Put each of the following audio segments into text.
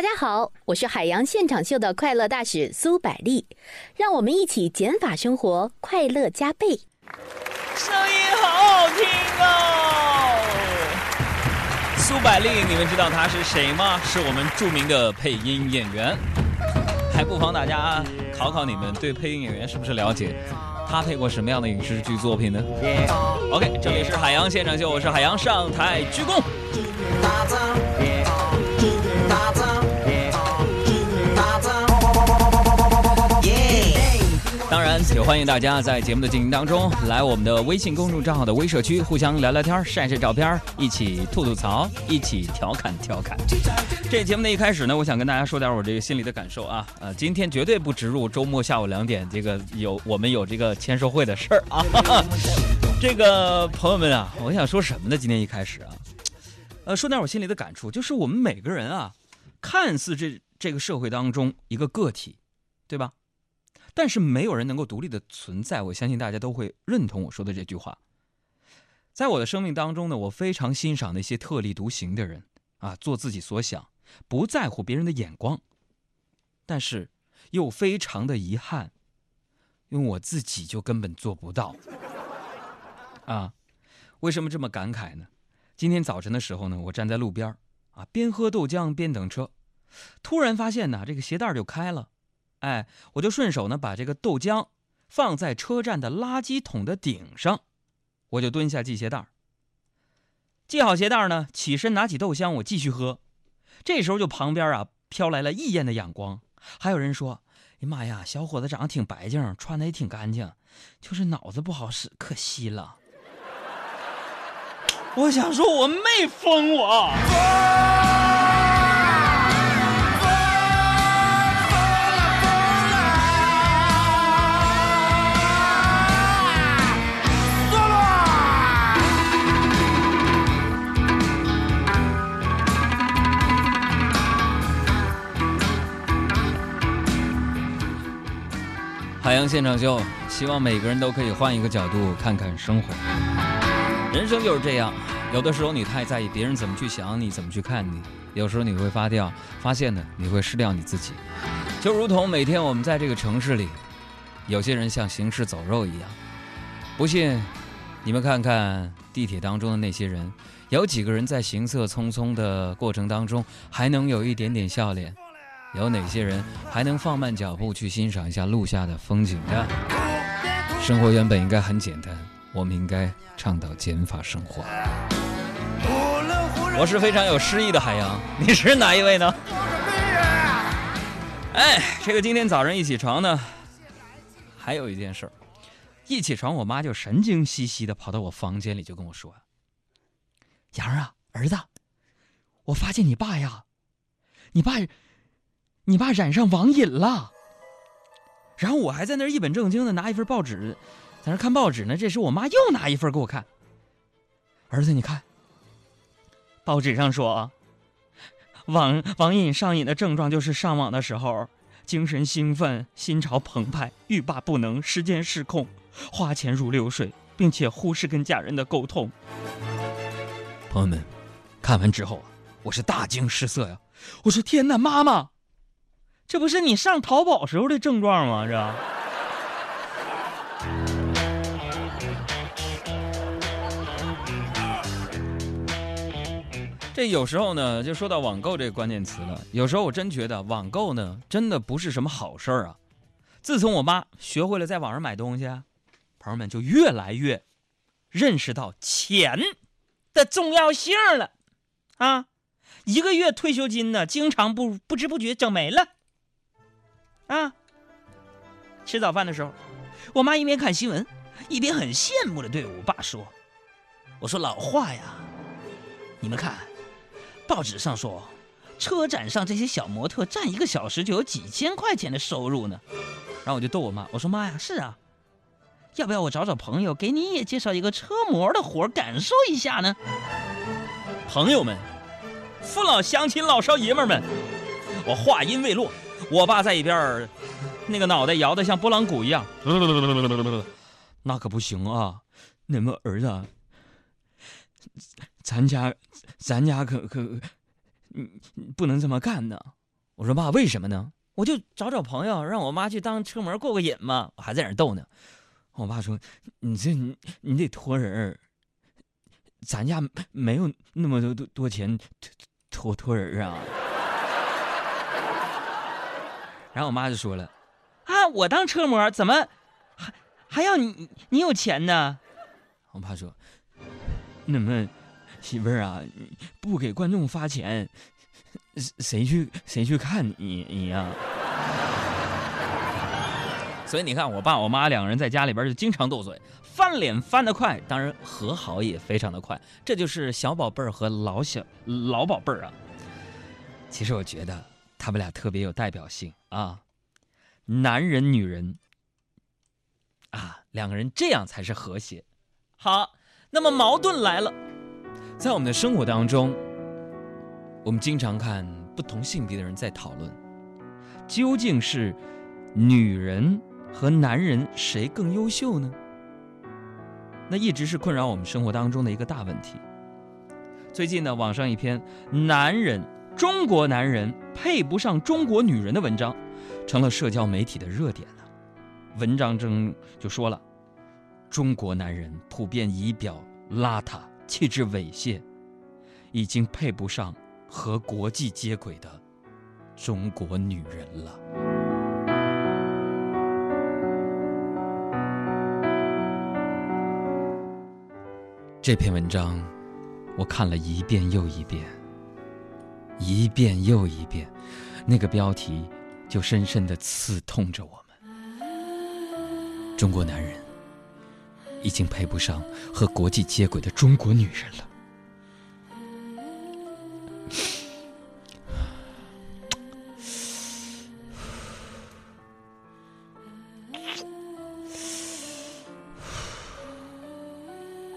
大家好，我是海洋现场秀的快乐大使苏百丽，让我们一起减法生活，快乐加倍。声音好好听哦！苏百丽，你们知道她是谁吗？是我们著名的配音演员，还不妨大家考考你们对配音演员是不是了解？他配过什么样的影视剧作品呢？OK，这里是海洋现场秀，我是海洋，上台鞠躬。也欢迎大家在节目的进行当中来我们的微信公众账号的微社区，互相聊聊天、晒晒照片，一起吐吐槽，一起调侃调侃。这节目的一开始呢，我想跟大家说点我这个心里的感受啊，呃，今天绝对不植入周末下午两点这个有我们有这个签售会的事儿啊。这个朋友们啊，我想说什么呢？今天一开始啊，呃，说点我心里的感触，就是我们每个人啊，看似这这个社会当中一个个体，对吧？但是没有人能够独立的存在，我相信大家都会认同我说的这句话。在我的生命当中呢，我非常欣赏那些特立独行的人啊，做自己所想，不在乎别人的眼光。但是又非常的遗憾，因为我自己就根本做不到。啊，为什么这么感慨呢？今天早晨的时候呢，我站在路边啊，边喝豆浆边等车，突然发现呢，这个鞋带就开了。哎，我就顺手呢，把这个豆浆放在车站的垃圾桶的顶上，我就蹲下系鞋带系好鞋带呢，起身拿起豆香，我继续喝。这时候就旁边啊飘来了异样的眼光，还有人说：“哎妈呀，小伙子长得挺白净，穿的也挺干净，就是脑子不好使，可惜了。”我想说，我没疯我。海洋现场秀，希望每个人都可以换一个角度看看生活。人生就是这样，有的时候你太在意别人怎么去想你，怎么去看你；有时候你会发掉，发现呢，你会失掉你自己。就如同每天我们在这个城市里，有些人像行尸走肉一样。不信，你们看看地铁当中的那些人，有几个人在行色匆匆的过程当中还能有一点点笑脸？有哪些人还能放慢脚步去欣赏一下路下的风景呢？生活原本应该很简单，我们应该倡导减法生活。我是非常有诗意的海洋，你是哪一位呢？哎，这个今天早上一起床呢，还有一件事儿，一起床我妈就神经兮兮的跑到我房间里就跟我说：“阳啊，儿子，我发现你爸呀，你爸。”你爸染上网瘾了，然后我还在那儿一本正经的拿一份报纸，在那看报纸呢。这时我妈又拿一份给我看，儿子，你看，报纸上说啊，网网瘾上瘾的症状就是上网的时候精神兴奋、心潮澎湃、欲罢不能、时间失控、花钱如流水，并且忽视跟家人的沟通。朋友们，看完之后啊，我是大惊失色呀！我说天哪，妈妈！这不是你上淘宝时候的症状吗？这，这有时候呢，就说到网购这个关键词了。有时候我真觉得网购呢，真的不是什么好事儿啊。自从我妈学会了在网上买东西，朋友们就越来越认识到钱的重要性了啊！一个月退休金呢，经常不不知不觉整没了。啊！吃早饭的时候，我妈一边看新闻，一边很羡慕的对我爸说：“我说老话呀，你们看，报纸上说，车展上这些小模特站一个小时就有几千块钱的收入呢。”然后我就逗我妈，我说：“妈呀，是啊，要不要我找找朋友，给你也介绍一个车模的活感受一下呢？”朋友们，父老乡亲、老少爷们们，我话音未落。我爸在一边儿那个脑袋摇得像拨浪鼓一样。那可不行啊！你们儿子，咱家咱家可可，不能这么干呢。我说爸，为什么呢？我就找找朋友，让我妈去当车模过个瘾嘛。我还在那逗呢。我爸说：“你这你你得托人儿，咱家没有那么多多多钱托托托人啊。”然后我妈就说了：“啊，我当车模怎么还还要你你有钱呢？”我爸说：“那么媳妇儿啊，不给观众发钱。”谁去谁去看你你呀？所以你看，我爸我妈两个人在家里边就经常斗嘴，翻脸翻得快，当然和好也非常的快。这就是小宝贝儿和老小老宝贝儿啊。其实我觉得他们俩特别有代表性啊，男人女人啊，两个人这样才是和谐。好，那么矛盾来了，在我们的生活当中。我们经常看不同性别的人在讨论，究竟是女人和男人谁更优秀呢？那一直是困扰我们生活当中的一个大问题。最近呢，网上一篇“男人中国男人配不上中国女人”的文章，成了社交媒体的热点了。文章中就说了，中国男人普遍仪表邋遢、气质猥亵，已经配不上。和国际接轨的中国女人了。这篇文章我看了一遍又一遍，一遍又一遍，那个标题就深深的刺痛着我们。中国男人已经配不上和国际接轨的中国女人了。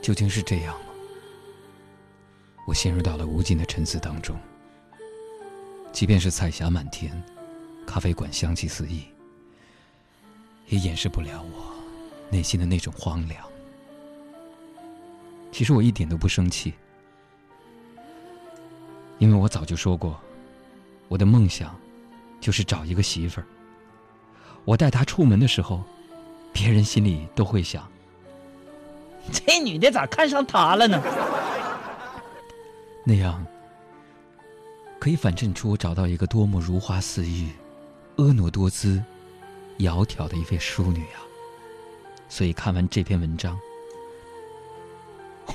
究竟是这样吗？我陷入到了无尽的沉思当中。即便是彩霞满天，咖啡馆香气四溢，也掩饰不了我内心的那种荒凉。其实我一点都不生气，因为我早就说过，我的梦想就是找一个媳妇儿。我带她出门的时候，别人心里都会想。这女的咋看上他了呢？那样可以反衬出我找到一个多么如花似玉、婀娜多姿、窈窕的一位淑女啊！所以看完这篇文章，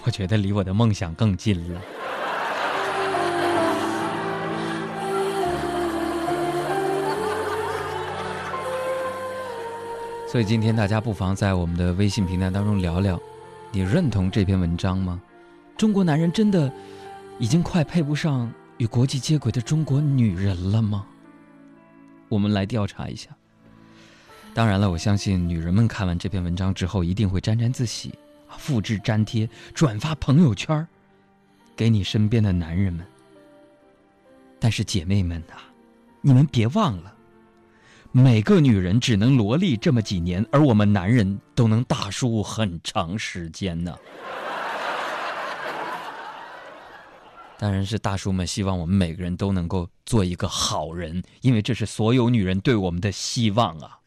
我觉得离我的梦想更近了。所以今天大家不妨在我们的微信平台当中聊聊。你认同这篇文章吗？中国男人真的已经快配不上与国际接轨的中国女人了吗？我们来调查一下。当然了，我相信女人们看完这篇文章之后一定会沾沾自喜，复制粘贴转发朋友圈，给你身边的男人们。但是姐妹们啊，你们别忘了。每个女人只能萝莉这么几年，而我们男人都能大叔很长时间呢。当然是大叔们希望我们每个人都能够做一个好人，因为这是所有女人对我们的希望啊。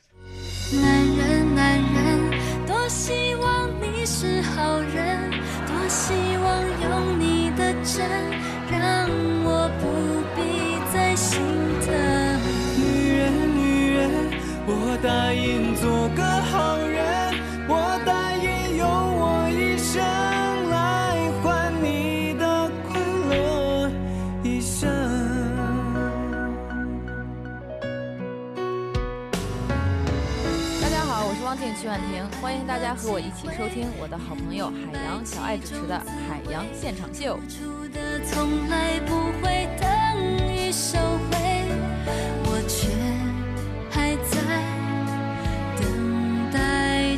婉婷，欢迎大家和我一起收听我的好朋友海洋小爱主持的《海洋现场秀》。从来不会等于收回，我却。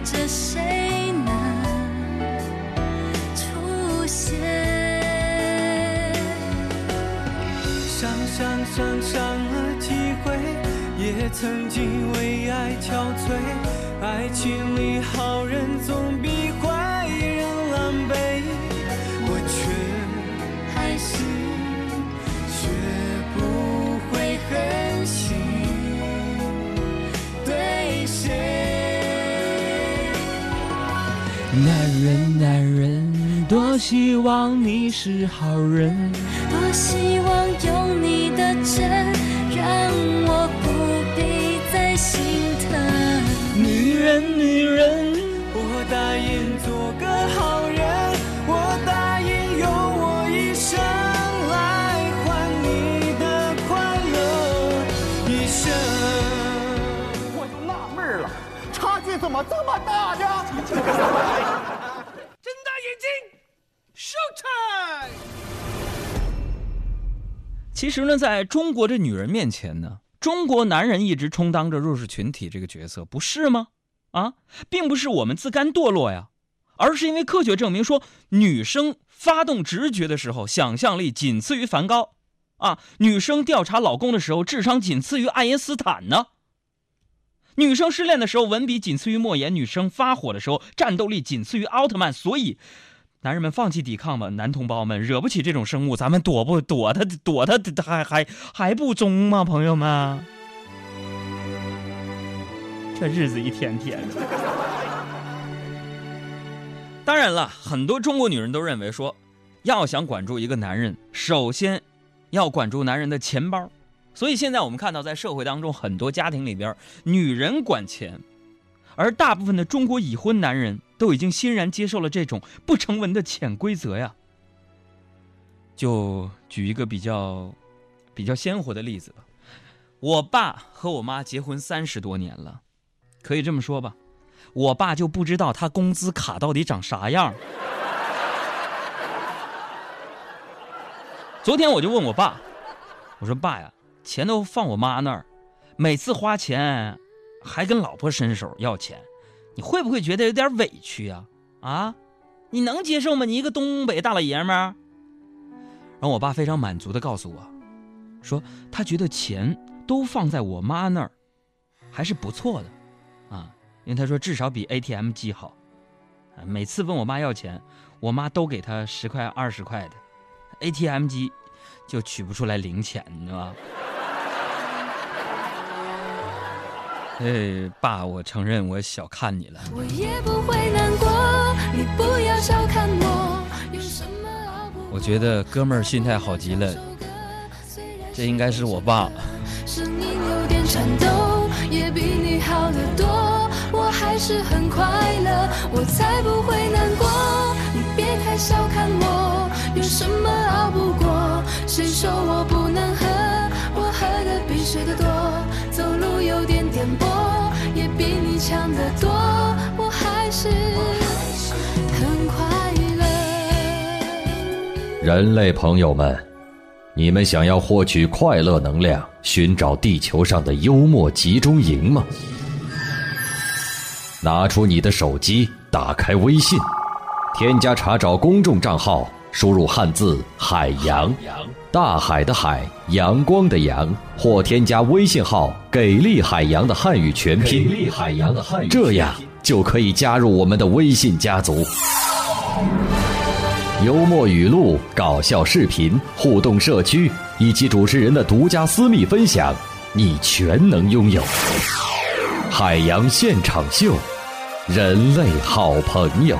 着谁能出现？伤伤伤伤了几回，也曾经为爱憔悴，爱情里好人总比坏人狼狈，我却还是学不会狠心，对谁？男人男人，多希望你是好人，多希望用你的真。人，女人，我答应做个好人，我答应用我一生来换你的快乐一生。我就纳闷了，差距怎么这么大呢？睁大眼睛，show time！其实呢，在中国这女人面前呢，中国男人一直充当着弱势群体这个角色，不是吗？啊，并不是我们自甘堕落呀，而是因为科学证明说，女生发动直觉的时候，想象力仅次于梵高，啊，女生调查老公的时候，智商仅次于爱因斯坦呢。女生失恋的时候，文笔仅次于莫言；女生发火的时候，战斗力仅次于奥特曼。所以，男人们放弃抵抗吧，男同胞们，惹不起这种生物，咱们躲不躲他，躲他还还还不中吗？朋友们，这日子一天天的。当然了，很多中国女人都认为说，要想管住一个男人，首先要管住男人的钱包。所以现在我们看到，在社会当中，很多家庭里边，女人管钱，而大部分的中国已婚男人都已经欣然接受了这种不成文的潜规则呀。就举一个比较比较鲜活的例子吧，我爸和我妈结婚三十多年了，可以这么说吧，我爸就不知道他工资卡到底长啥样。昨天我就问我爸，我说爸呀。钱都放我妈那儿，每次花钱还跟老婆伸手要钱，你会不会觉得有点委屈呀？啊，你能接受吗？你一个东北大老爷们儿。然后我爸非常满足的告诉我，说他觉得钱都放在我妈那儿，还是不错的，因为他说至少比 ATM 机好，啊，每次问我妈要钱，我妈都给他十块二十块的，ATM 机就取不出来零钱，你知道吧？哎，爸，我承认我小看你了。我也不会难过，你不要小看我。用什么熬不过我觉得哥们儿心态好极了，这应该是我爸。声音有点颤抖，也比你好得多。我还是很快乐，我才不会难过。你别太小看我，有什么熬不过？谁说我不能喝？我喝的比谁的多，走路有点颠簸，也比你强得多。我还是很快乐。人类朋友们，你们想要获取快乐能量，寻找地球上的幽默集中营吗？拿出你的手机，打开微信，添加查找公众账号，输入汉字“海洋”，大海的海，阳光的阳，或添加微信号“给力海洋”的汉语全拼，给力海洋的汉语，这样就可以加入我们的微信家族。幽默语录、搞笑视频、互动社区以及主持人的独家私密分享，你全能拥有。海洋现场秀，人类好朋友。